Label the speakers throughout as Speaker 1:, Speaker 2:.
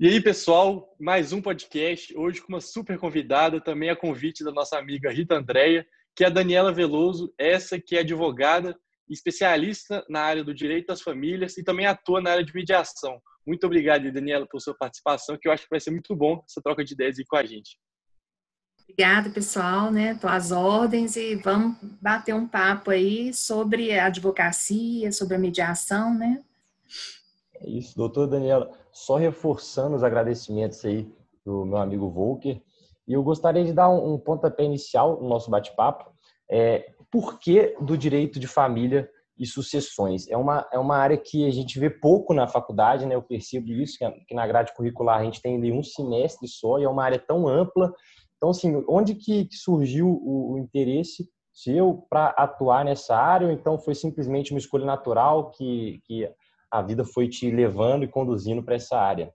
Speaker 1: E aí, pessoal, mais um podcast, hoje com uma super convidada, também a convite da nossa amiga Rita Andréia, que é a Daniela Veloso, essa que é advogada especialista na área do direito das famílias e também atua na área de mediação. Muito obrigado, Daniela, por sua participação, que eu acho que vai ser muito bom essa troca de ideias aí com a gente.
Speaker 2: Obrigada, pessoal, né? Tô às ordens e vamos bater um papo aí sobre a advocacia, sobre a mediação, né?
Speaker 3: É isso, doutor Daniela. Só reforçando os agradecimentos aí do meu amigo Volker. E eu gostaria de dar um, um pontapé inicial no nosso bate-papo. É, por que do direito de família e sucessões? É uma, é uma área que a gente vê pouco na faculdade, né? Eu percebo isso, que, na grade curricular a gente tem ali um semestre só e é uma área tão ampla. Então, assim, onde que surgiu o, o interesse seu para atuar nessa área ou então foi simplesmente uma escolha natural que, que a vida foi te levando e conduzindo para essa área?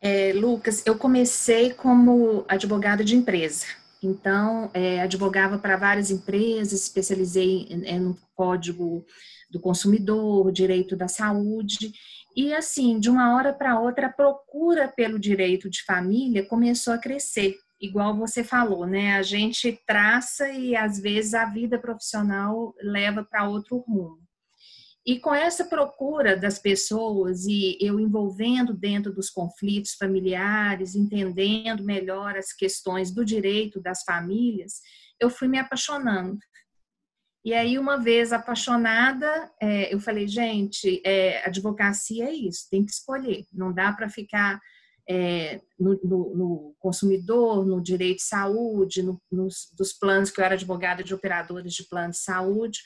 Speaker 2: É, Lucas, eu comecei como advogada de empresa. Então, é, advogava para várias empresas, especializei é, no código do consumidor, direito da saúde. E, assim, de uma hora para outra, a procura pelo direito de família começou a crescer. Igual você falou, né? A gente traça e, às vezes, a vida profissional leva para outro rumo. E com essa procura das pessoas e eu envolvendo dentro dos conflitos familiares, entendendo melhor as questões do direito das famílias, eu fui me apaixonando. E aí, uma vez apaixonada, é, eu falei, gente, é, advocacia é isso, tem que escolher, não dá para ficar é, no, no, no, consumidor, no direito de saúde, no, nos, dos planos que eu era advogada de operadores de plano de saúde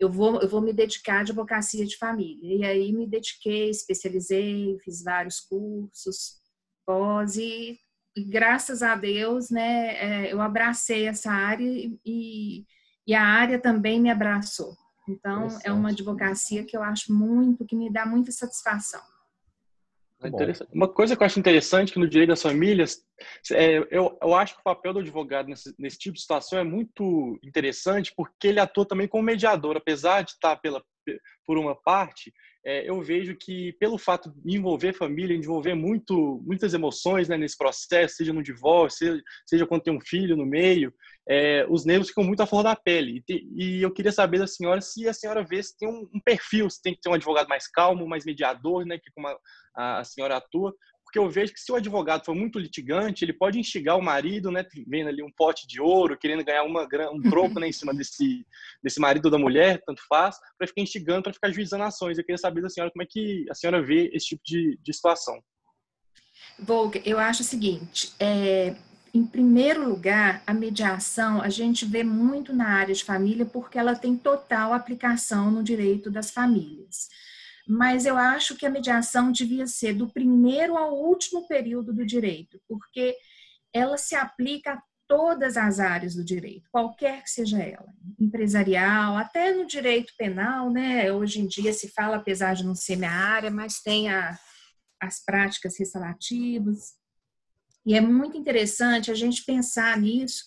Speaker 2: eu vou, eu vou me dedicar à advocacia de família. E aí me dediquei, especializei, fiz vários cursos, pós, e, e graças a Deus, né, é, eu abracei essa área e, e a área também me abraçou. Então, é uma advocacia que eu acho muito, que me dá muita satisfação.
Speaker 1: É uma coisa que eu acho interessante que no direito das famílias, é, eu, eu acho que o papel do advogado nesse, nesse tipo de situação é muito interessante porque ele atua também como mediador, apesar de estar pela, por uma parte, é, eu vejo que pelo fato de envolver família, envolver muito, muitas emoções né, nesse processo, seja no divórcio, seja, seja quando tem um filho no meio, é, os nervos ficam muito à flor da pele. E, e, eu queria saber da senhora se a senhora vê se tem um, um, perfil, se tem que ter um advogado mais calmo, mais mediador, né, que como a, a senhora atua, porque eu vejo que se o advogado for muito litigante, ele pode instigar o marido, né, vendo ali um pote de ouro, querendo ganhar uma, um troco né, em cima desse, desse marido ou da mulher, tanto faz, para ficar instigando, para ficar juizando ações. Eu queria saber da senhora como é que a senhora vê esse tipo de, de situação.
Speaker 2: Volga, eu acho o seguinte, é, em primeiro lugar, a mediação a gente vê muito na área de família porque ela tem total aplicação no direito das famílias mas eu acho que a mediação devia ser do primeiro ao último período do direito, porque ela se aplica a todas as áreas do direito, qualquer que seja ela, empresarial, até no direito penal, né? Hoje em dia se fala, apesar de não ser minha área, mas tem a, as práticas restaurativas. E é muito interessante a gente pensar nisso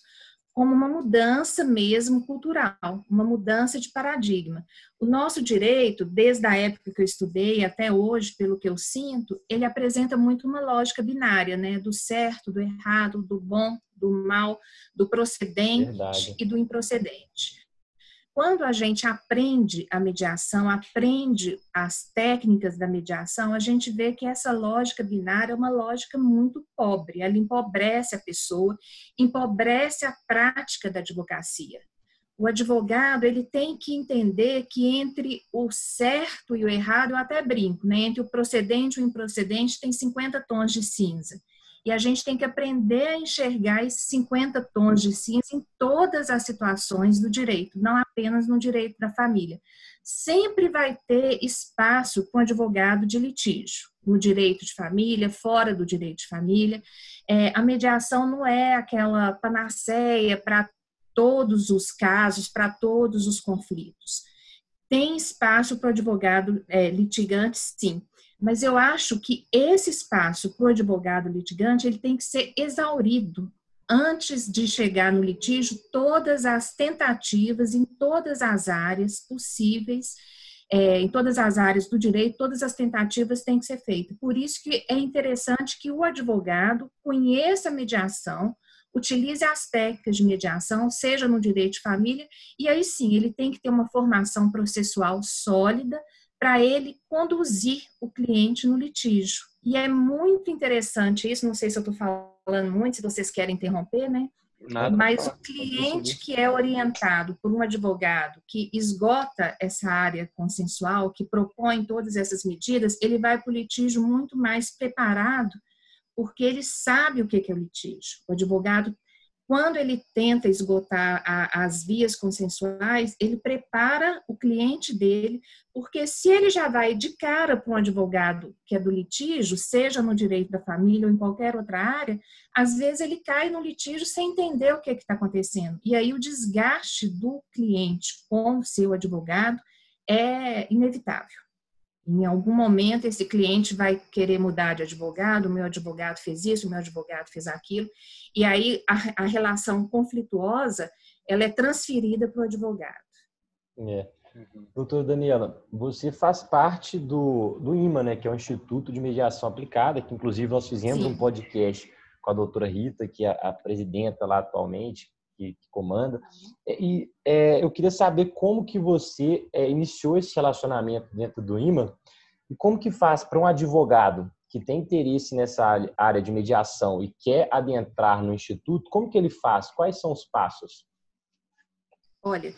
Speaker 2: como uma mudança mesmo cultural, uma mudança de paradigma. O nosso direito, desde a época que eu estudei até hoje, pelo que eu sinto, ele apresenta muito uma lógica binária, né, do certo, do errado, do bom, do mal, do procedente Verdade. e do improcedente. Quando a gente aprende a mediação, aprende as técnicas da mediação, a gente vê que essa lógica binária é uma lógica muito pobre. Ela empobrece a pessoa, empobrece a prática da advocacia. O advogado ele tem que entender que entre o certo e o errado, eu até brinco, né? entre o procedente e o improcedente tem 50 tons de cinza. E a gente tem que aprender a enxergar esses 50 tons de cinza em todas as situações do direito, não apenas no direito da família. Sempre vai ter espaço para um advogado de litígio, no direito de família, fora do direito de família. É, a mediação não é aquela panaceia para todos os casos, para todos os conflitos. Tem espaço para o advogado é, litigante, sim mas eu acho que esse espaço para o advogado litigante ele tem que ser exaurido antes de chegar no litígio todas as tentativas em todas as áreas possíveis é, em todas as áreas do direito, todas as tentativas têm que ser feitas. Por isso que é interessante que o advogado conheça a mediação, utilize as técnicas de mediação, seja no direito de família, e aí sim, ele tem que ter uma formação processual sólida para ele conduzir o cliente no litígio. E é muito interessante isso, não sei se eu estou falando muito, se vocês querem interromper, né? Nada, Mas o cliente que é orientado por um advogado que esgota essa área consensual, que propõe todas essas medidas, ele vai para o litígio muito mais preparado, porque ele sabe o que é o litígio. O advogado quando ele tenta esgotar a, as vias consensuais, ele prepara o cliente dele, porque se ele já vai de cara para um advogado que é do litígio, seja no direito da família ou em qualquer outra área, às vezes ele cai no litígio sem entender o que é está acontecendo. E aí o desgaste do cliente com o seu advogado é inevitável. Em algum momento, esse cliente vai querer mudar de advogado, o meu advogado fez isso, o meu advogado fez aquilo, e aí a, a relação conflituosa, ela é transferida para o advogado.
Speaker 3: É. Uhum. Doutora Daniela, você faz parte do, do IMA, né, que é o Instituto de Mediação Aplicada, que inclusive nós fizemos Sim. um podcast com a doutora Rita, que é a presidenta lá atualmente, que, que comanda. E é, eu queria saber como que você é, iniciou esse relacionamento dentro do IMA e como que faz para um advogado que tem interesse nessa área de mediação e quer adentrar no instituto, como que ele faz? Quais são os passos?
Speaker 2: Olha,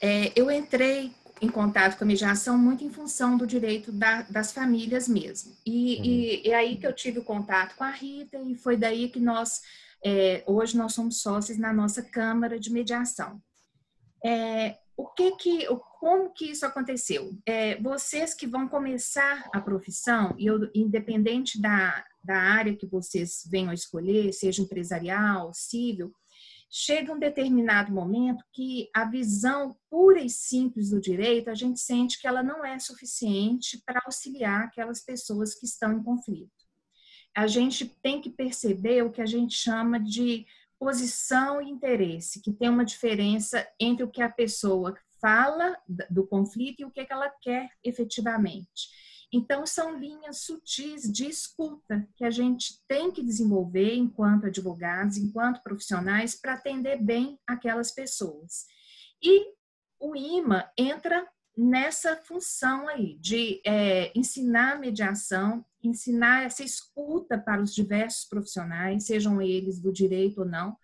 Speaker 2: é, eu entrei em contato com a mediação muito em função do direito da, das famílias mesmo. E, uhum. e, é aí que eu tive o contato com a Rita e foi daí que nós é, hoje nós somos sócios na nossa Câmara de Mediação. É, o que que, como que isso aconteceu? É, vocês que vão começar a profissão, e independente da, da área que vocês venham a escolher, seja empresarial, civil, chega um determinado momento que a visão pura e simples do direito, a gente sente que ela não é suficiente para auxiliar aquelas pessoas que estão em conflito a gente tem que perceber o que a gente chama de posição e interesse, que tem uma diferença entre o que a pessoa fala do conflito e o que ela quer efetivamente. Então, são linhas sutis de escuta que a gente tem que desenvolver enquanto advogados, enquanto profissionais, para atender bem aquelas pessoas. E o IMA entra nessa função aí de é, ensinar mediação, ensinar essa escuta para os diversos profissionais, sejam eles do direito ou não,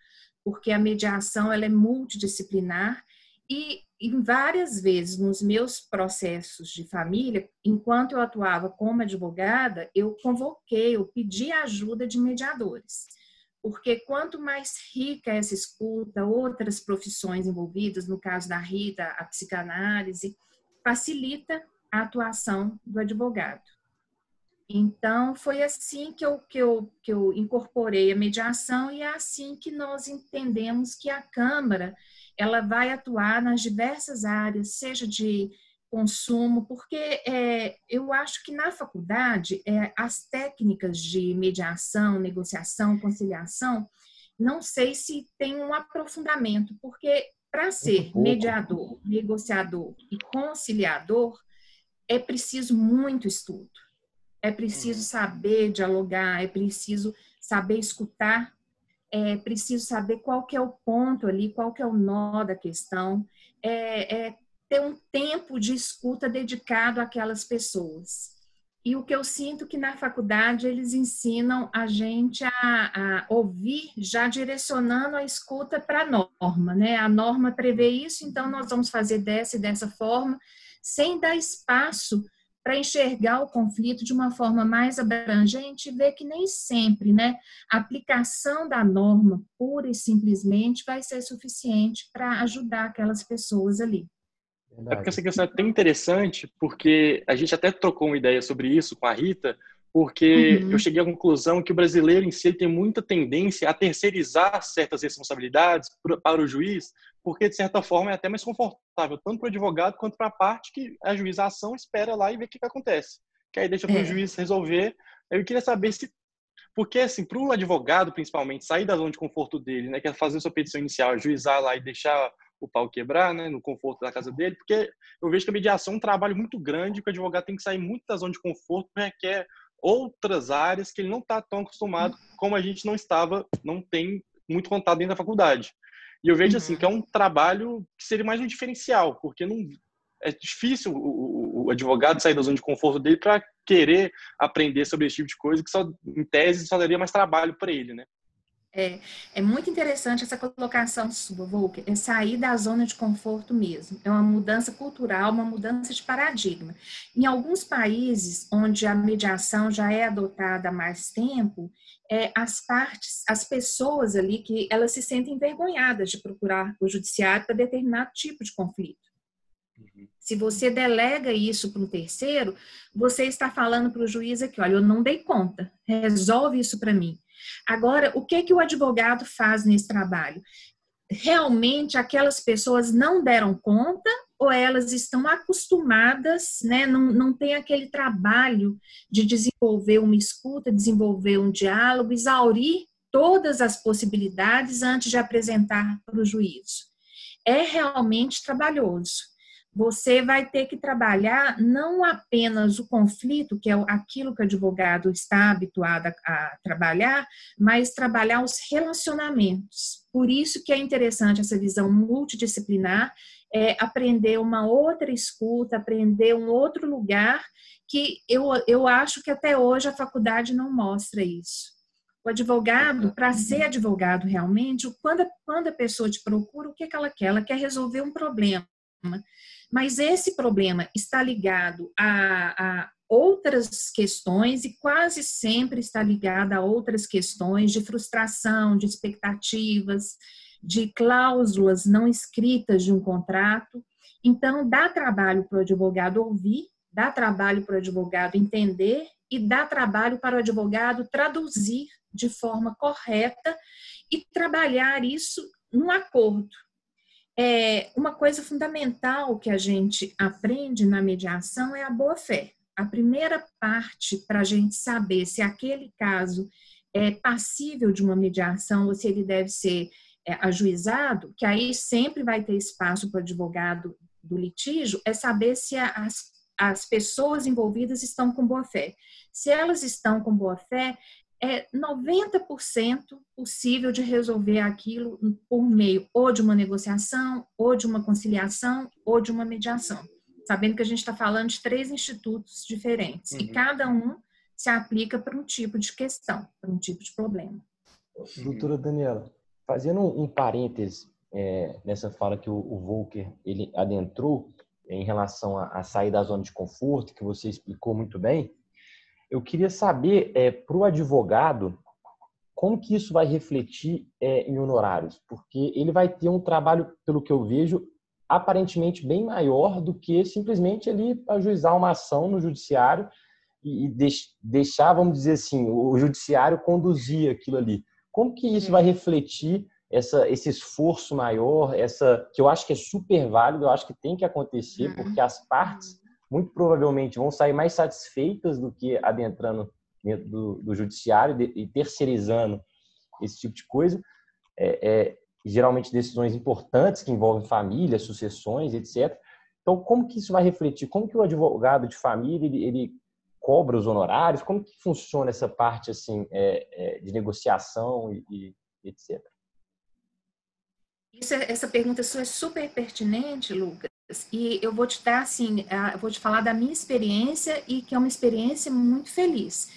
Speaker 2: porque a mediação ela é multidisciplinar e em várias vezes nos meus processos de família, enquanto eu atuava como advogada, eu convoquei, eu pedi ajuda de mediadores. Porque quanto mais rica essa escuta, outras profissões envolvidas, no caso da Rita, a psicanálise, facilita a atuação do advogado. Então, foi assim que eu, que, eu, que eu incorporei a mediação e é assim que nós entendemos que a Câmara ela vai atuar nas diversas áreas, seja de consumo, porque é, eu acho que na faculdade é, as técnicas de mediação, negociação, conciliação, não sei se tem um aprofundamento, porque para ser mediador, negociador e conciliador, é preciso muito estudo. É preciso uhum. saber dialogar, é preciso saber escutar, é preciso saber qual que é o ponto ali, qual que é o nó da questão, é, é ter um tempo de escuta dedicado àquelas pessoas. E o que eu sinto que na faculdade eles ensinam a gente a, a ouvir já direcionando a escuta para a norma, né? A norma prevê isso, então nós vamos fazer dessa e dessa forma, sem dar espaço para enxergar o conflito de uma forma mais abrangente e ver que nem sempre, né, a aplicação da norma pura e simplesmente vai ser suficiente para ajudar aquelas pessoas ali.
Speaker 1: Verdade. É porque essa questão é tão interessante, porque a gente até trocou uma ideia sobre isso com a Rita, porque uhum. eu cheguei à conclusão que o brasileiro em si tem muita tendência a terceirizar certas responsabilidades para o juiz, porque de certa forma é até mais confortável, tanto para o advogado quanto para a parte que a juização espera lá e vê o que, que acontece. Que aí deixa para o é. juiz resolver. Eu queria saber se. Porque, assim, para o advogado, principalmente, sair da zona de conforto dele, né, que é fazer sua petição inicial, juizar lá e deixar o pau quebrar, né, no conforto da casa dele, porque eu vejo que a mediação é um trabalho muito grande, que o advogado tem que sair muito da zona de conforto, requer outras áreas que ele não está tão acostumado, como a gente não estava, não tem muito contato dentro da faculdade. E eu vejo assim, uhum. que é um trabalho que seria mais um diferencial, porque não é difícil o, o, advogado sair da zona de conforto dele para querer aprender sobre esse tipo de coisa, que só em tese só daria mais trabalho para ele, né?
Speaker 2: É, é muito interessante essa colocação sua, Volker, é sair da zona de conforto mesmo. É uma mudança cultural, uma mudança de paradigma. Em alguns países onde a mediação já é adotada há mais tempo, é, as partes, as pessoas ali que elas se sentem envergonhadas de procurar o judiciário para determinado tipo de conflito. Uhum. Se você delega isso para um terceiro, você está falando para o juiz aqui, olha, eu não dei conta, resolve isso para mim. Agora, o que que o advogado faz nesse trabalho? Realmente aquelas pessoas não deram conta ou elas estão acostumadas, né? Não, não tem aquele trabalho de desenvolver uma escuta, desenvolver um diálogo, exaurir todas as possibilidades antes de apresentar para o juízo. É realmente trabalhoso você vai ter que trabalhar não apenas o conflito, que é aquilo que o advogado está habituado a, trabalhar, mas trabalhar os relacionamentos. Por isso que é interessante essa visão multidisciplinar, é aprender uma outra escuta, aprender um outro lugar, que eu, eu acho que até hoje a faculdade não mostra isso. O advogado, para ser advogado realmente, quando, quando a pessoa te procura, o que, que ela quer? Ela quer resolver um problema mas esse problema está ligado a, a outras questões e quase sempre está ligado a outras questões de frustração, de expectativas, de cláusulas não escritas de um contrato. Então, dá trabalho para o advogado ouvir, dá trabalho para o advogado entender e dá trabalho para o advogado traduzir de forma correta e trabalhar isso num acordo é, uma coisa fundamental que a gente aprende na mediação é a boa-fé. A primeira parte para a gente saber se aquele caso é passível de uma mediação ou se ele deve ser é, ajuizado, que aí sempre vai ter espaço para o advogado do litígio, é saber se as, as pessoas envolvidas estão com boa fé. Se elas estão com boa fé, é 90% possível de resolver aquilo por meio ou de uma negociação, ou de uma conciliação, ou de uma mediação. Sabendo que a gente está falando de três institutos diferentes uhum. e cada um se aplica para um tipo de questão, para um tipo de problema.
Speaker 3: Doutora Daniela, fazendo um parêntese é, nessa fala que o, o Volker ele adentrou em relação a, a sair da zona de conforto, que você explicou muito bem, eu queria saber, é, para o advogado, como que isso vai refletir é, em honorários? Porque ele vai ter um trabalho, pelo que eu vejo, aparentemente bem maior do que simplesmente ele ajuizar uma ação no judiciário e deixar, vamos dizer assim, o judiciário conduzir aquilo ali. Como que isso vai refletir essa, esse esforço maior, essa que eu acho que é super válido, eu acho que tem que acontecer, uhum. porque as partes muito provavelmente vão sair mais satisfeitas do que adentrando dentro do, do judiciário e terceirizando esse tipo de coisa. É, é, geralmente decisões importantes que envolvem família, sucessões, etc. Então, como que isso vai refletir? Como que o advogado de família ele, ele cobra os honorários? Como que funciona essa parte assim é, é de negociação e, e etc.
Speaker 2: É, essa pergunta sua é super pertinente, Lucas, e eu vou te dar assim, eu vou te falar da minha experiência e que é uma experiência muito feliz.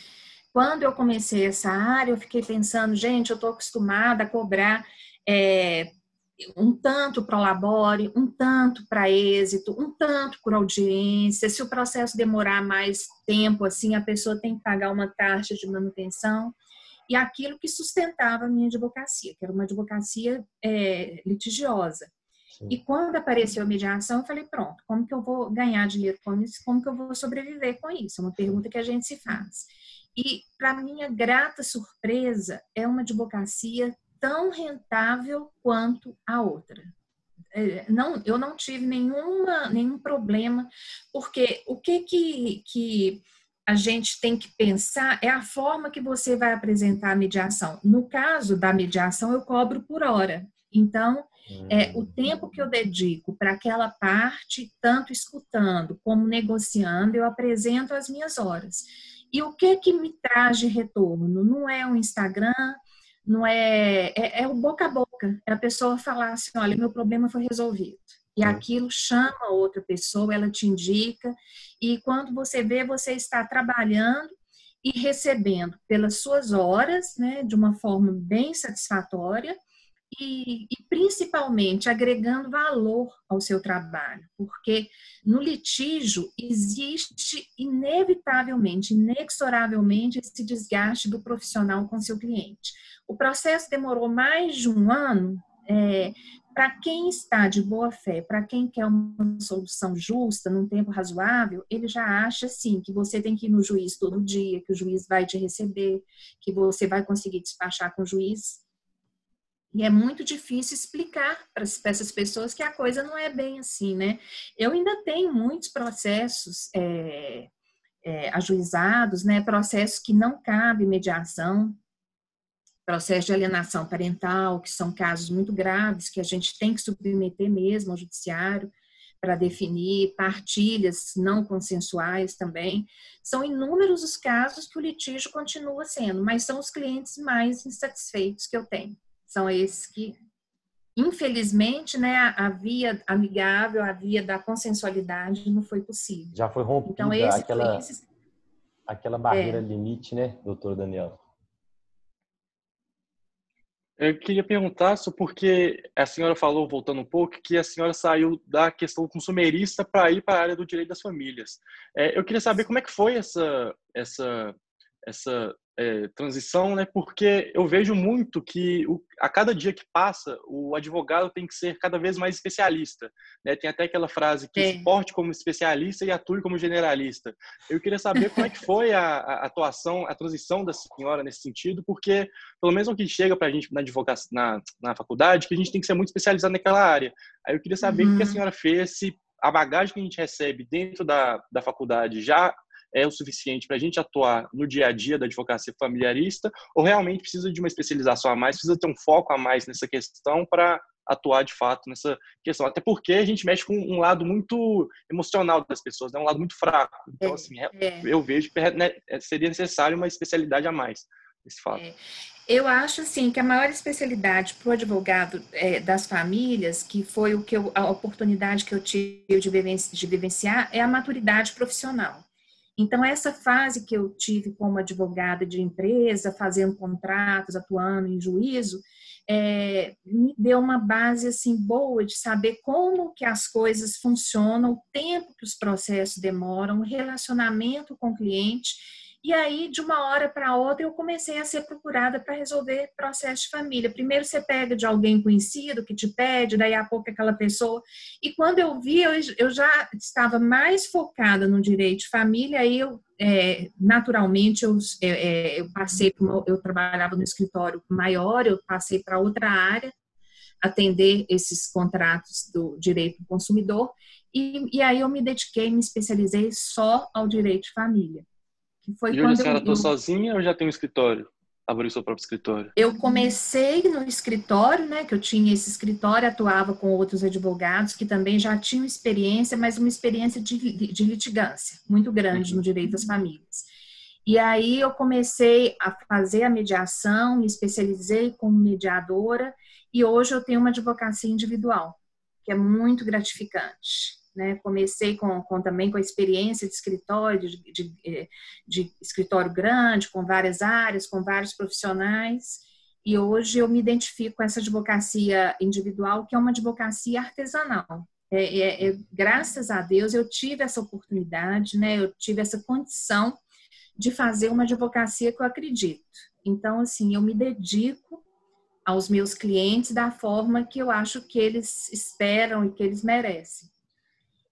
Speaker 2: Quando eu comecei essa área, eu fiquei pensando, gente, eu estou acostumada a cobrar é, um tanto para o labore, um tanto para êxito, um tanto por audiência. Se o processo demorar mais tempo, assim, a pessoa tem que pagar uma taxa de manutenção. E aquilo que sustentava a minha advocacia, que era uma advocacia é, litigiosa. E quando apareceu a mediação, eu falei, pronto, como que eu vou ganhar dinheiro com isso? Como que eu vou sobreviver com isso? É uma pergunta que a gente se faz. E, para minha grata surpresa, é uma advocacia tão rentável quanto a outra. É, não, eu não tive nenhuma, nenhum problema, porque o que, que, que a gente tem que pensar é a forma que você vai apresentar a mediação. No caso da mediação, eu cobro por hora. Então, É, o tempo que eu dedico para aquela parte, tanto escutando como negociando, eu apresento as minhas horas. E o que que me traz de retorno? Não é o Instagram, não é, é, é o boca a boca. É a pessoa falar assim, olha, meu problema foi resolvido. E aquilo chama outra pessoa, ela te indica, e quando você vê, você está trabalhando e recebendo pelas suas horas, né, de uma forma bem satisfatória, e, e, principalmente agregando valor ao seu trabalho, porque no litígio existe inevitavelmente, inexoravelmente esse desgaste do profissional com seu cliente. O processo demorou mais de um ano. É, para quem está de boa fé, para quem quer uma solução justa, num tempo razoável, ele já acha sim que você tem que ir no juiz todo dia, que o juiz vai te receber, que você vai conseguir despachar com o juiz e é muito difícil explicar para essas pessoas que a coisa não é bem assim, né? Eu ainda tenho muitos processos é, é, ajuizados, né? Processos que não cabe mediação, processo de alienação parental, que são casos muito graves, que a gente tem que submeter mesmo ao judiciário para definir, partilhas não consensuais também. São inúmeros os casos que o litígio continua sendo, mas são os clientes mais insatisfeitos que eu tenho são esses que, infelizmente, né, a, via amigável, a via da consensualidade não foi possível.
Speaker 3: Já foi rompida então, esse, aquela, esse... aquela barreira é. limite, né, doutor Daniel?
Speaker 1: Eu queria perguntar só porque a senhora falou, voltando um pouco, que a senhora saiu da questão consumerista para ir para a área do direito das famílias. É, eu queria saber como é que foi essa, essa, essa é, transição, né? Porque eu vejo muito que o, a cada dia que passa, o advogado tem que ser cada vez mais especialista. Né? Tem até aquela frase que é. porte como especialista e atue como generalista. Eu queria saber como é que foi a, a atuação, a transição da senhora nesse sentido, porque pelo menos o que chega para a gente na advocacia, na, na faculdade, que a gente tem que ser muito especializado naquela área. Aí eu queria saber uhum. o que a uhum. senhora fez, se a bagagem que a gente recebe dentro da, da faculdade já é o suficiente para a gente atuar no dia a dia da advocacia familiarista ou realmente precisa de uma especialização a mais, precisa ter um foco a mais nessa questão para atuar de fato nessa questão. Até porque a gente mexe com um lado muito emocional das pessoas, né? um lado muito fraco. Então, é, assim, é. eu vejo que né, seria necessário uma especialidade a mais nesse fato. É.
Speaker 2: Eu acho assim que a maior especialidade para o advogado é, das famílias, que foi o que eu, a oportunidade que eu tive de vivenciar, é a maturidade profissional. Então, essa fase que eu tive como advogada de empresa, fazendo contratos, atuando em juízo, é, me deu uma base assim boa de saber como que as coisas funcionam, o tempo que os processos demoram, o relacionamento com o cliente e aí, de uma hora para outra, eu comecei a ser procurada para resolver processo de família. Primeiro você pega de alguém conhecido que te pede, daí a pouco aquela pessoa. E quando eu vi, eu, eu já estava mais focada no direito de família, aí eu, é, naturalmente, eu, é, é eu passei, eu trabalhava no escritório maior, eu passei para outra área, atender esses contratos do direito do consumidor, e, e aí eu me dediquei, me especializei só ao direito de família.
Speaker 1: Que foi e hoje a senhora está sozinha ou já tem um escritório? Abriu seu próprio escritório?
Speaker 2: Eu comecei no escritório, né? Que eu tinha esse escritório, atuava com outros advogados que também já tinham experiência, mas uma experiência de, de litigância muito grande uhum. no direito das famílias. E aí eu comecei a fazer a mediação, me especializei como mediadora e hoje eu tenho uma advocacia individual, que é muito gratificante. Né? Comecei com, com, também com a experiência de escritório, de, de, eh, de, escritório grande, com várias áreas, com vários profissionais, e hoje eu me identifico com essa advocacia individual, que é uma advocacia artesanal. É, é, é, graças a Deus eu tive essa oportunidade, né? eu tive essa condição de fazer uma advocacia que eu acredito. Então, assim, eu me dedico aos meus clientes da forma que eu acho que eles esperam e que eles merecem.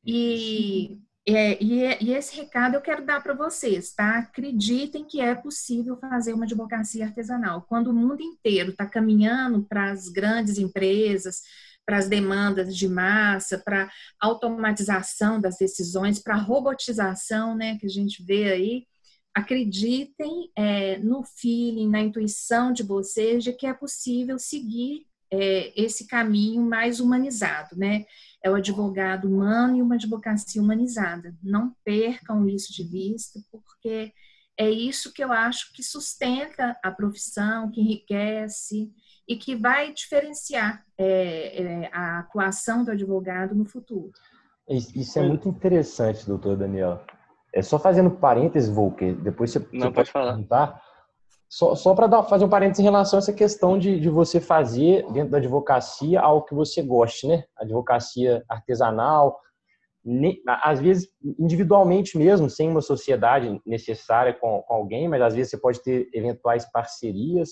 Speaker 2: E, é, e, e, esse recado eu quero dar para vocês, tá? Acreditem que é possível fazer uma advocacia artesanal. Quando o mundo inteiro está caminhando para as grandes empresas, para as demandas de massa, para automatização das decisões, para robotização, né, que a gente vê aí, acreditem é, no feeling, na intuição de vocês de que é possível seguir é, esse caminho mais humanizado, né? É o advogado humano e uma advocacia humanizada. Não percam isso de vista, porque é isso que eu acho que sustenta a profissão, que enriquece e que vai diferenciar é, é, a atuação do advogado no futuro.
Speaker 3: Isso é muito interessante, doutor Daniel. É só fazendo parênteses, Volker, depois você,
Speaker 1: Não, você pode, pode falar.
Speaker 3: Tá? Só, só para fazer um parênteses em relação a essa questão de, de você fazer dentro da advocacia algo que você goste, né? Advocacia artesanal, às vezes individualmente mesmo, sem uma sociedade necessária com, com, alguém, mas às vezes você pode ter eventuais parcerias.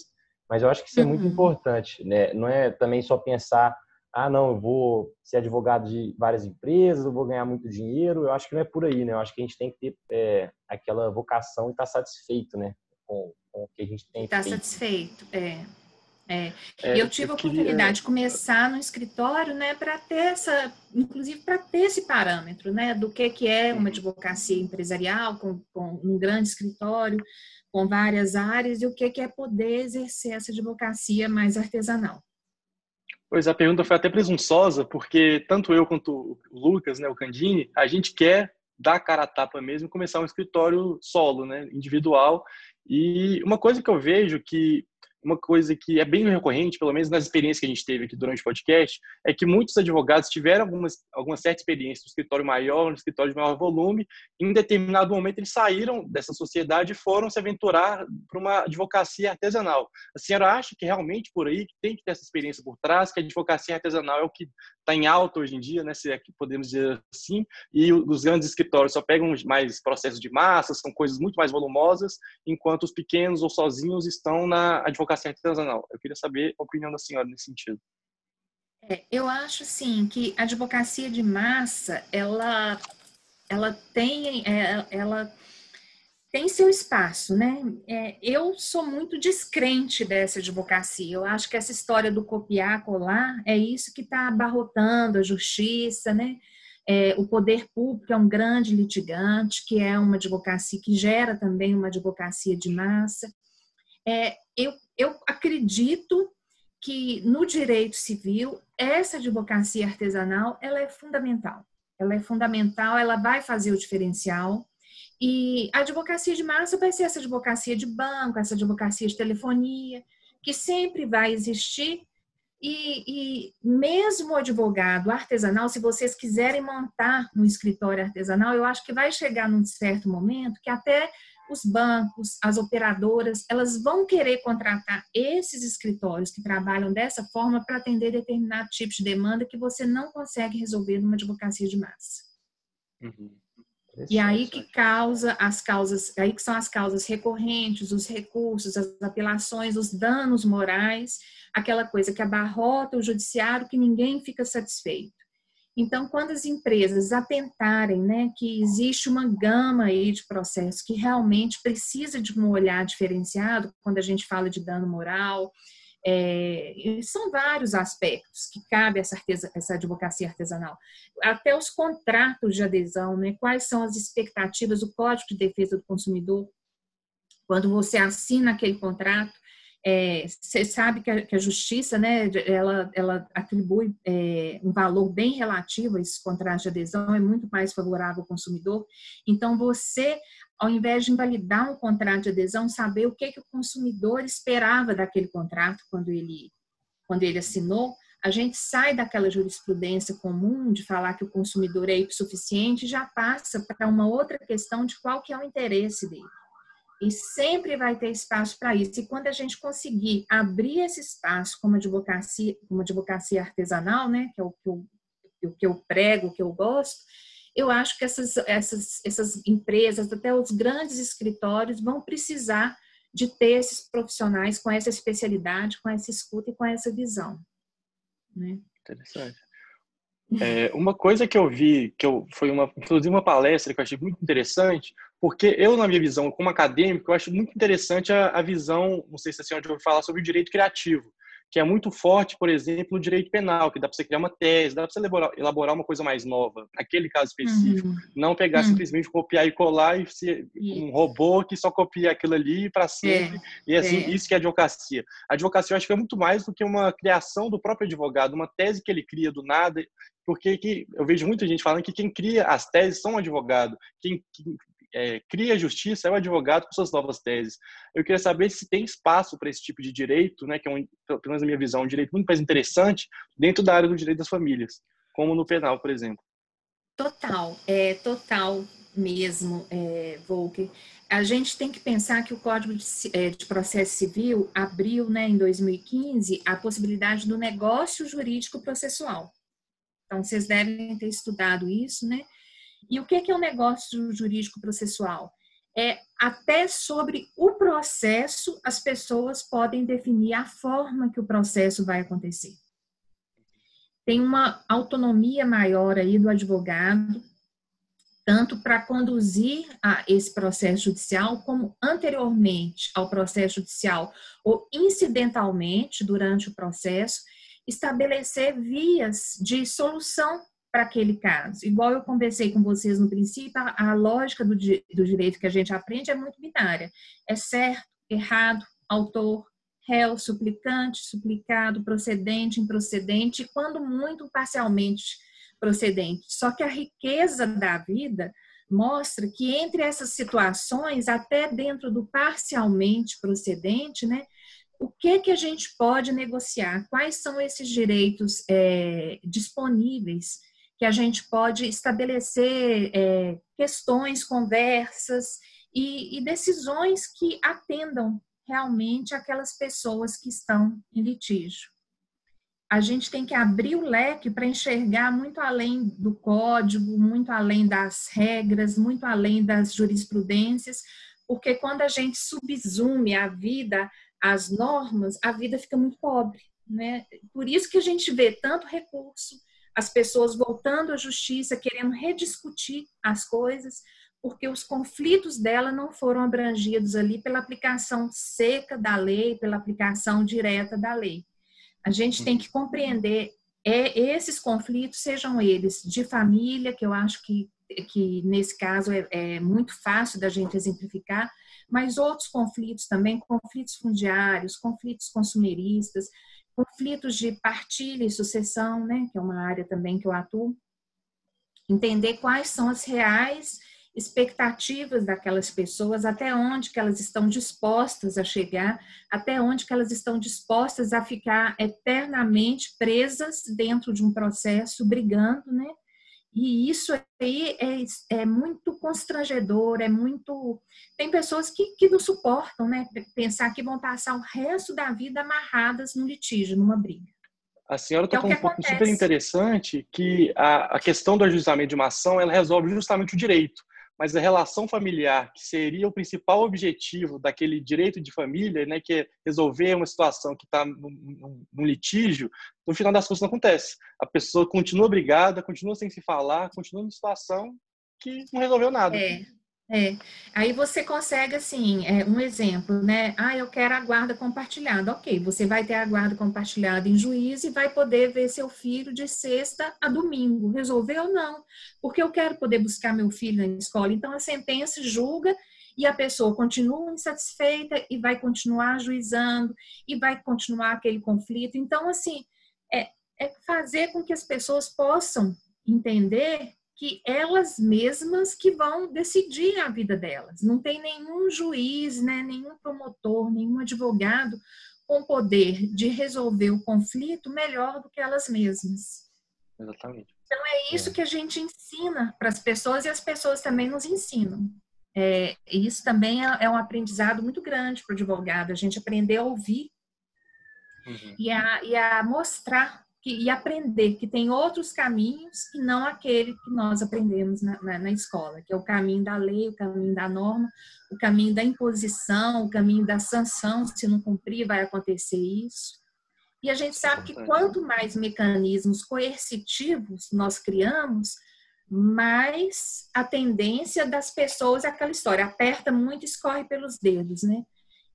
Speaker 3: Mas eu acho que isso é muito uhum. importante, né? Não é também só pensar, ah, não, eu vou ser advogado de várias empresas, eu vou ganhar muito dinheiro. Eu acho que não é por aí, né? Eu acho que a gente tem que ter é, aquela vocação e estar tá satisfeito, né? Com, com o que a gente tem
Speaker 2: Está satisfeito, é. É. é. Eu tive a oportunidade de começar no escritório, né, para ter essa, inclusive para ter esse parâmetro, né, do que que é uma uhum. advocacia empresarial com, com, um grande escritório, com várias áreas e o que que é poder exercer essa advocacia mais artesanal.
Speaker 1: Pois a pergunta foi até presunçosa, porque tanto eu quanto o Lucas, né, o Candini, a gente quer dar cara a tapa mesmo começar um escritório solo, né, individual e uma coisa que eu vejo que uma coisa que é bem recorrente, pelo menos nas experiências que a gente teve aqui durante o podcast, é que muitos advogados tiveram algumas, alguma certa experiência no escritório maior, no escritório de maior volume, e em determinado momento eles saíram dessa sociedade e foram se aventurar para uma advocacia artesanal. A senhora acha que realmente por aí tem que ter essa experiência por trás, que a advocacia artesanal é o que está em alta hoje em dia, né, se é que podemos dizer assim, e os grandes escritórios só pegam mais processos de massa, são coisas muito mais volumosas, enquanto os pequenos ou sozinhos estão na advocacia artesanal. Eu queria saber a opinião da senhora nesse sentido.
Speaker 2: É, eu acho, sim, que a advocacia de massa, ela, ela tem, é, ela tem seu espaço, né? É, eu sou muito descrente dessa advocacia. Eu acho que essa história do copiar, colar, é isso que está abarrotando a justiça, né? É, o poder público é um grande litigante, que é uma advocacia que gera também uma advocacia de massa. É, eu, eu acredito que no direito civil essa advocacia artesanal ela é fundamental. Ela é fundamental, ela vai fazer o diferencial e a advocacia de massa vai ser essa advocacia de banco, essa advocacia de telefonia, que sempre vai existir. E, e mesmo o advogado artesanal, se vocês quiserem montar um escritório artesanal, eu acho que vai chegar num certo momento que até os bancos, as operadoras, elas vão querer contratar esses escritórios que trabalham dessa forma para atender determinado tipo de demanda que você não consegue resolver numa advocacia de massa. Uhum. E aí que causa as causas, aí que são as causas recorrentes, os recursos, as apelações, os danos morais, aquela coisa que abarrota o judiciário que ninguém fica satisfeito. Então, quando as empresas atentarem, né, que existe uma gama aí de processos que realmente precisa de um olhar diferenciado, quando a gente fala de dano moral, é, são vários aspectos que cabe essa, essa advocacia artesanal. Até os contratos de adesão, né? quais são as expectativas do Código de Defesa do Consumidor. Quando você assina aquele contrato, é, você sabe que a, que a, justiça, né, ela, ela atribui é, um valor bem relativo a esses contratos de adesão, é muito mais favorável ao consumidor. Então, você ao invés de invalidar um contrato de adesão, saber o que, que o consumidor esperava daquele contrato quando ele, quando ele assinou, a gente sai daquela jurisprudência comum de falar que o consumidor é hipossuficiente e já passa para uma outra questão de qual que é o interesse dele. E sempre vai ter espaço para isso. E quando a gente conseguir abrir esse espaço como advocacia, como advocacia artesanal, né, que é o que eu, o que eu prego, o que eu gosto, eu acho que essas, essas, essas empresas, até os grandes escritórios, vão precisar de ter esses profissionais com essa especialidade, com essa escuta e com essa visão. Né?
Speaker 1: Interessante. É, uma coisa que eu vi, que eu, foi uma, inclusive uma palestra que eu achei muito interessante, porque eu, na minha visão como acadêmico, eu acho muito interessante a, a visão, não sei se a senhora já ouviu falar sobre o direito criativo, que é muito forte, por exemplo, no direito penal, que dá para você criar uma tese, dá para você elaborar, elaborar, uma coisa mais nova, naquele caso específico. Uhum. Não pegar uhum. simplesmente copiar e colar e ser um robô que só copia aquilo ali para sempre. É. E assim, é. isso que é advocacia. A advocacia eu acho que é muito mais do que uma criação do próprio advogado, uma tese que ele cria do nada, porque que, eu vejo muita gente falando que quem cria as teses são advogado, quem, quem é, cria justiça é o advogado com suas novas teses. Eu queria saber se tem espaço para esse tipo de direito, né, que é, um, pelo menos na minha visão, um direito muito mais interessante dentro da área do direito das famílias, como no penal, por exemplo.
Speaker 2: Total, é total mesmo, é, Volker. A gente tem que pensar que o Código de, é, de Processo Civil abriu, né, em 2015, a possibilidade do negócio jurídico processual. Então, vocês devem ter estudado isso, né? E o que é um negócio jurídico processual? É até sobre o processo as pessoas podem definir a forma que o processo vai acontecer. Tem uma autonomia maior aí do advogado, tanto para conduzir a esse processo judicial, como anteriormente ao processo judicial, ou incidentalmente durante o processo, estabelecer vias de solução para aquele caso. Igual eu conversei com vocês no princípio, a, a lógica do, do direito que a gente aprende é muito binária. É certo, errado, autor, réu, suplicante, suplicado, procedente, improcedente, quando muito parcialmente procedente. Só que a riqueza da vida mostra que entre essas situações, até dentro do parcialmente procedente, né, o que que a gente pode negociar? Quais são esses direitos é, disponíveis que a gente pode estabelecer é, questões, conversas e, e decisões que atendam realmente aquelas pessoas que estão em litígio. A gente tem que abrir o leque para enxergar muito além do código, muito além das regras, muito além das jurisprudências, porque quando a gente subsume a vida às normas, a vida fica muito pobre. Né? Por isso que a gente vê tanto recurso, as pessoas voltando à justiça, querendo rediscutir as coisas, porque os conflitos dela não foram abrangidos ali pela aplicação seca da lei, pela aplicação direta da lei. A gente tem que compreender é, esses conflitos, sejam eles de família, que eu acho que, que nesse caso é, é muito fácil da gente exemplificar, mas outros conflitos também, conflitos fundiários, conflitos consumeristas, conflitos de partilha e sucessão, né, que é uma área também que eu atuo, entender quais são as reais expectativas daquelas pessoas, até onde que elas estão dispostas a chegar, até onde que elas estão dispostas a ficar eternamente presas dentro de um processo, brigando, né? E isso aí é, é muito constrangedor, é muito. Tem pessoas que, que não suportam, né? Pensar que vão passar o resto da vida amarradas no litígio, numa briga.
Speaker 1: A senhora tocou é um ponto super interessante que a, a questão do ajuizamento de uma ação ela resolve justamente o direito mas a relação familiar, que seria o principal objetivo daquele direito de família, né, que é resolver uma situação que está num, num, litígio, no final das contas não acontece. A pessoa continua brigada, continua sem se falar, continua numa situação que não resolveu nada.
Speaker 2: É. É, aí você consegue, assim, é, um exemplo, né? Ah, eu quero a guarda compartilhada. Ok, você vai ter a guarda compartilhada em juízo e vai poder ver seu filho de sexta a domingo. Resolveu não? Porque eu quero poder buscar meu filho na escola. Então, a sentença julga e a pessoa continua insatisfeita e vai continuar ajuizando e vai continuar aquele conflito. Então, assim, é, é fazer com que as pessoas possam entender que elas mesmas que vão decidir a vida delas. Não tem nenhum juiz, né, nenhum promotor, nenhum advogado com poder de resolver o conflito melhor do que elas mesmas.
Speaker 1: Exatamente.
Speaker 2: Então é isso é. que a gente ensina para as pessoas e as pessoas também nos ensinam. É, isso também é, é um aprendizado muito grande para o advogado, a gente aprender a ouvir uhum. e, a, e a mostrar que, e aprender que tem outros caminhos que não aquele que nós aprendemos na, na, na, escola, que é o caminho da lei, o caminho da norma, o caminho da imposição, o caminho da sanção, se não cumprir vai acontecer isso. E a gente sabe que quanto mais mecanismos coercitivos nós criamos, mais a tendência das pessoas é aquela história, aperta muito e escorre pelos dedos, né?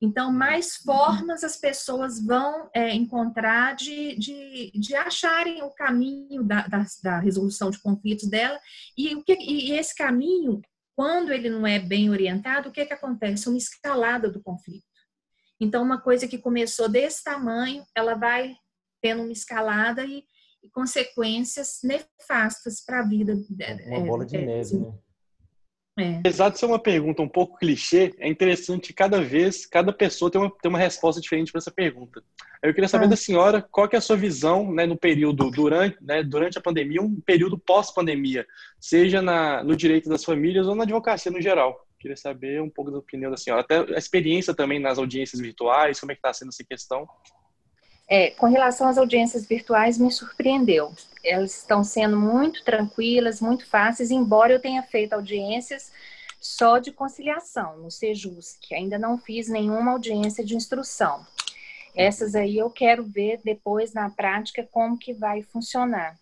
Speaker 2: Então, mais formas as pessoas vão é, encontrar de, de, de, acharem o caminho da, da, da, resolução de conflitos dela. E, o que, e esse caminho, quando ele não é bem orientado, o que, que acontece? Uma escalada do conflito. Então, uma coisa que começou desse tamanho, ela vai tendo uma escalada e, e consequências nefastas para a vida.
Speaker 3: Uma bola de é, neve, né?
Speaker 1: É. Apesar de ser uma pergunta um pouco clichê, é interessante que cada vez, cada pessoa tem uma, tem uma resposta diferente para essa pergunta. Eu queria saber ah. da senhora qual que é a sua visão né, no período durante, né, durante a pandemia, um período pós-pandemia, seja na, no direito das famílias ou na advocacia no geral. Queria saber um pouco da opinião da senhora, até a experiência também nas audiências virtuais, como é que está sendo essa questão.
Speaker 2: É, com relação às audiências virtuais, me surpreendeu. Elas estão sendo muito tranquilas, muito fáceis, embora eu tenha feito audiências só de conciliação, no Sejus, que ainda não fiz nenhuma audiência de instrução. Essas aí eu quero ver depois na prática como que vai funcionar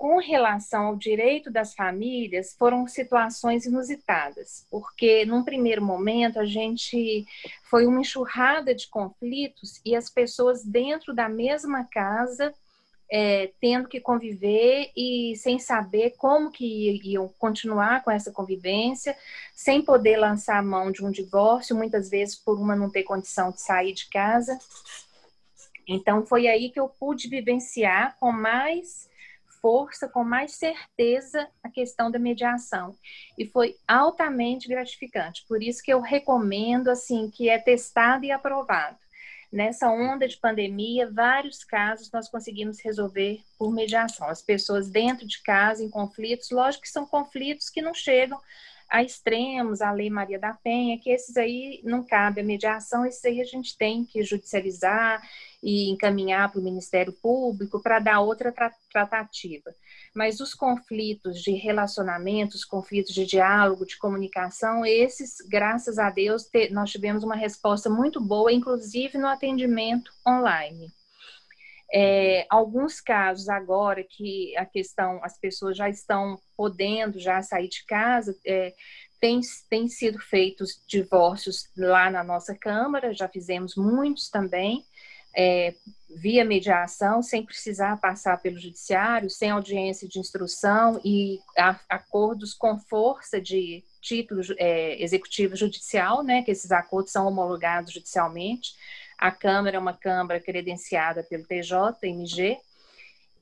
Speaker 2: com relação ao direito das famílias, foram situações inusitadas, porque num primeiro momento a gente foi uma enxurrada de conflitos e as pessoas dentro da mesma casa é, tendo que conviver e sem saber como que iam continuar com essa convivência, sem poder lançar a mão de um divórcio, muitas vezes por uma não ter condição de sair de casa. Então foi aí que eu pude vivenciar com mais força, com mais certeza a questão da mediação. E foi altamente gratificante. Por isso que eu recomendo assim que é testado e aprovado. Nessa onda de pandemia, vários casos nós conseguimos resolver por mediação. As pessoas dentro de casa em conflitos, lógico que são conflitos que não chegam a extremos, a Lei Maria da Penha, que esses aí não cabe a mediação, esses aí a gente tem que judicializar e encaminhar para o Ministério Público para dar outra tra tratativa. Mas os conflitos de relacionamento, os conflitos de diálogo, de comunicação, esses, graças a Deus, nós tivemos uma resposta muito boa, inclusive no atendimento online. É, alguns casos agora que a questão, as pessoas já estão podendo já sair de casa, é, tem, tem sido feitos divórcios lá na nossa Câmara, já fizemos muitos também, é, via mediação, sem precisar passar pelo judiciário, sem audiência de instrução e a, acordos com força de título é, executivo judicial, né, que esses acordos são homologados judicialmente. A Câmara é uma Câmara credenciada pelo TJMG.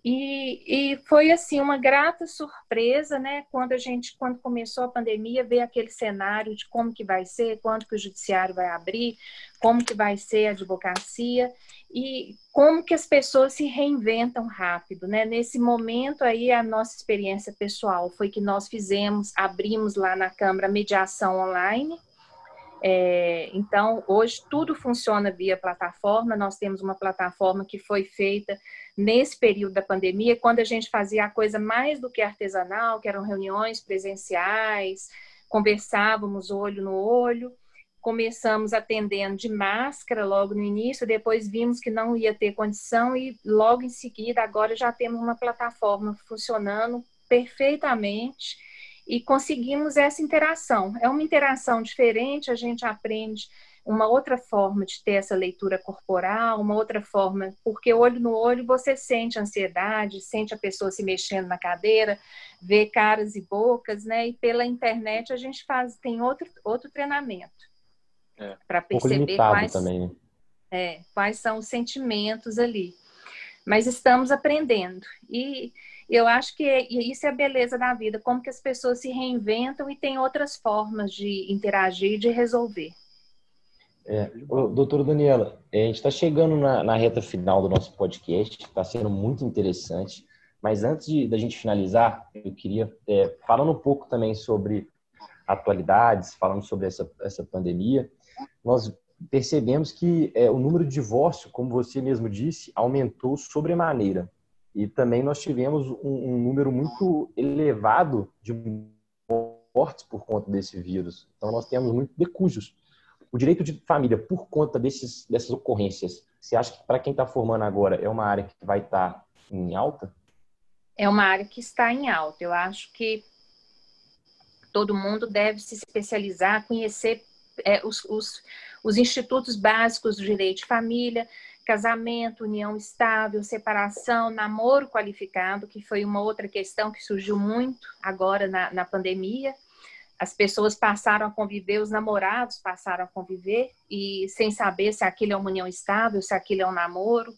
Speaker 2: E, e foi assim uma grata surpresa, né, quando a gente, quando começou a pandemia, ver aquele cenário de como que vai ser, quando que o judiciário vai abrir, como que vai ser a advocacia e como que as pessoas se reinventam rápido, né? Nesse momento aí a nossa experiência pessoal foi que nós fizemos, abrimos lá na Câmara mediação online é, então, hoje tudo funciona via plataforma. Nós temos uma plataforma que foi feita nesse período da pandemia, quando a gente fazia a coisa mais do que artesanal, que eram reuniões presenciais, conversávamos olho no olho. Começamos atendendo de máscara logo no início, depois vimos que não ia ter condição e logo em seguida, agora já temos uma plataforma funcionando perfeitamente e conseguimos essa interação. É uma interação diferente, a gente aprende uma outra forma de ter essa leitura corporal, uma outra forma, porque olho no olho você sente ansiedade, sente a pessoa se mexendo na cadeira, vê caras e bocas, né? E pela internet a gente faz tem outro outro treinamento
Speaker 3: é. para perceber quais também, né?
Speaker 2: é, quais são os sentimentos ali. Mas estamos aprendendo e eu acho que isso é a beleza da vida, como que as pessoas se reinventam e têm outras formas de interagir, de resolver.
Speaker 3: É, doutora Daniela, a gente está chegando na, na, reta final do nosso podcast, está sendo muito interessante, mas antes de, da gente finalizar, eu queria, é, falando um pouco também sobre atualidades, falando sobre essa, essa pandemia, nós percebemos que é, o número de divórcio, como você mesmo disse, aumentou sobremaneira. E também nós tivemos um, um número muito elevado de mortes por conta desse vírus. Então nós temos muito decujos. O direito de família, por conta desses, dessas ocorrências, você acha que para quem está formando agora é uma área que vai estar tá em alta?
Speaker 2: É uma área que está em alta. Eu acho que todo mundo deve se especializar, conhecer é, os, os, os institutos básicos do direito de família, casamento, união estável, separação, namoro qualificado, que foi uma outra questão que surgiu muito agora na, na pandemia. As pessoas passaram a conviver, os namorados passaram a conviver, e sem saber se aquilo é uma união estável, se aquilo é um namoro.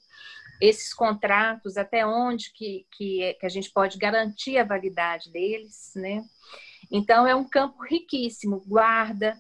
Speaker 2: Esses contratos, até onde que, que, é, que a gente pode garantir a validade deles, né? Então, é um campo riquíssimo, guarda,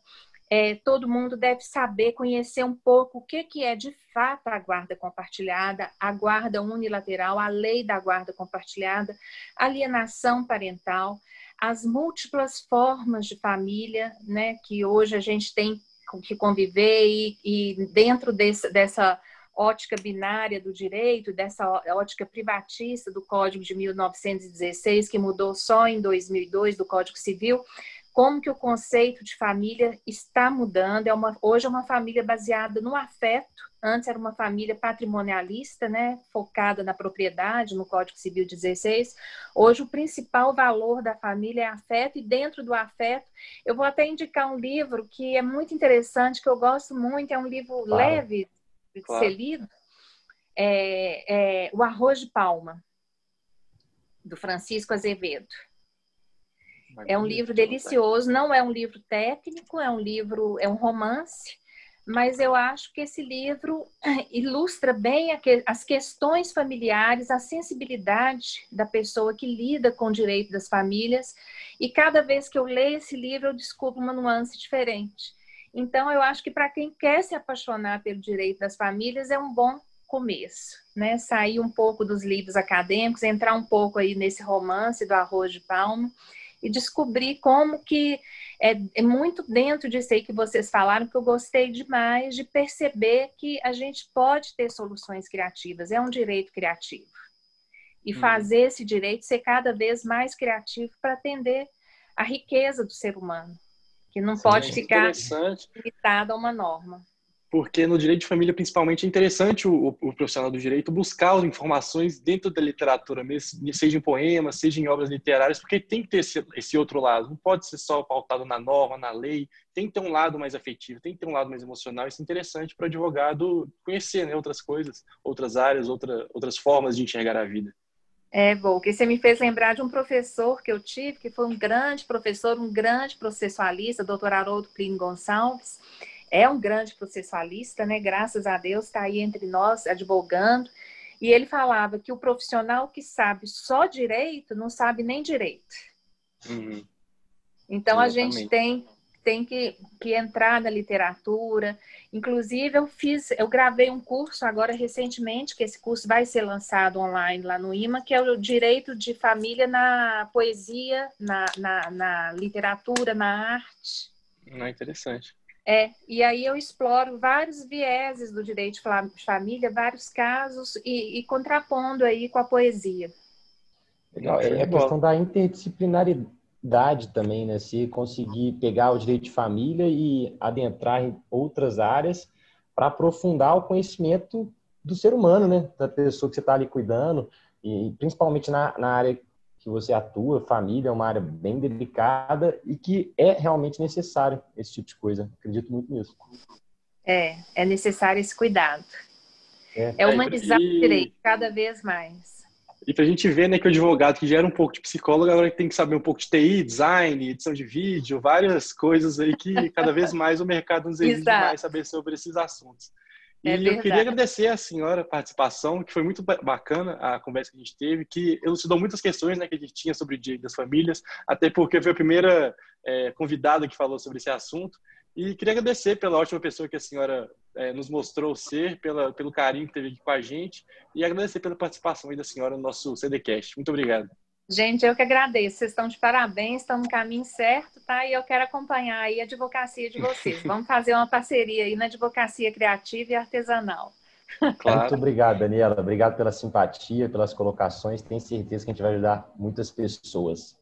Speaker 2: é, todo mundo deve saber, conhecer um pouco o que, que é de fato a guarda compartilhada, a guarda unilateral, a lei da guarda compartilhada, alienação parental, as múltiplas formas de família, né, que hoje a gente tem que conviver e, e dentro desse, dessa ótica binária do direito, dessa ótica privatista do Código de 1916, que mudou só em 2002 do Código Civil, como que o conceito de família está mudando. É uma, hoje é uma família baseada no afeto, antes era uma família patrimonialista, né, focada na propriedade, no Código Civil 16. Hoje o principal valor da família é afeto, e dentro do afeto, eu vou até indicar um livro que é muito interessante, que eu gosto muito, é um livro claro. leve de claro. ser lido, é, é O Arroz de Palma, do Francisco Azevedo. É um livro delicioso, não é um livro técnico, é um livro, é um romance, mas eu acho que esse livro ilustra bem as questões familiares, a sensibilidade da pessoa que lida com o direito das famílias, e cada vez que eu leio esse livro eu descubro uma nuance diferente. Então eu acho que para quem quer se apaixonar pelo direito das famílias é um bom começo, né? Sair um pouco dos livros acadêmicos, entrar um pouco aí nesse romance do Arroz de Palma e descobrir como que é, é, muito dentro disso aí que vocês falaram que eu gostei demais de perceber que a gente pode ter soluções criativas, é um direito criativo. E hum. fazer esse direito ser cada vez mais criativo para atender a riqueza do ser humano, que não Sim, pode ficar limitado a uma norma
Speaker 1: porque no direito de família, principalmente, é interessante o, o, profissional do direito buscar as informações dentro da literatura, seja em poemas, seja em obras literárias, porque tem que ter esse, esse, outro lado. Não pode ser só pautado na norma, na lei. Tem que ter um lado mais afetivo, tem que ter um lado mais emocional. Isso é interessante para o advogado conhecer né, outras coisas, outras áreas, outra, outras formas de enxergar a vida.
Speaker 2: É, bom, que você me fez lembrar de um professor que eu tive, que foi um grande professor, um grande processualista, doutor Haroldo Plínio Gonçalves é um grande processualista, né? Graças a Deus está aí entre nós advogando. E ele falava que o profissional que sabe só direito não sabe nem direito. Uhum. Então Exatamente. a gente tem tem que, que entrar na literatura. Inclusive eu fiz, eu gravei um curso agora recentemente que esse curso vai ser lançado online lá no IMA, que é o direito de família na poesia, na, na, na literatura, na arte.
Speaker 1: Não é interessante.
Speaker 2: É, e aí eu exploro vários vieses do direito de família, vários casos, e, e contrapondo aí com a poesia.
Speaker 3: Legal, é a questão da interdisciplinaridade também, né? Se conseguir pegar o direito de família e adentrar em outras áreas para aprofundar o conhecimento do ser humano, né? Da pessoa que você está ali cuidando, e principalmente na, na área que você atua, família é uma área bem delicada e que é realmente necessário esse tipo de coisa. Acredito muito nisso.
Speaker 2: É, é necessário esse cuidado. É, é humanizar e... o direito cada vez mais.
Speaker 1: E para a gente ver né, que o advogado que já era um pouco de psicólogo, agora tem que saber um pouco de TI, design, edição de vídeo, várias coisas aí que cada vez mais o mercado nos exige mais saber sobre esses assuntos. É e eu queria agradecer a senhora a participação, que foi muito bacana a conversa que a gente teve, que elucidou muitas questões né, que a gente tinha sobre o direito das famílias, até porque foi a primeira é, convidada que falou sobre esse assunto. E queria agradecer pela ótima pessoa que a senhora é, nos mostrou ser, pela, pelo carinho que teve aqui com a gente, e agradecer pela participação da senhora no nosso CDCast. Muito obrigado.
Speaker 2: Gente, eu que agradeço. Vocês estão de parabéns, estão no caminho certo, tá? E eu quero acompanhar aí a advocacia de vocês. Vamos fazer uma parceria aí na advocacia criativa e artesanal.
Speaker 3: Claro. Muito obrigado, Daniela. Obrigado pela simpatia, pelas colocações. Tenho certeza que a gente vai ajudar muitas pessoas.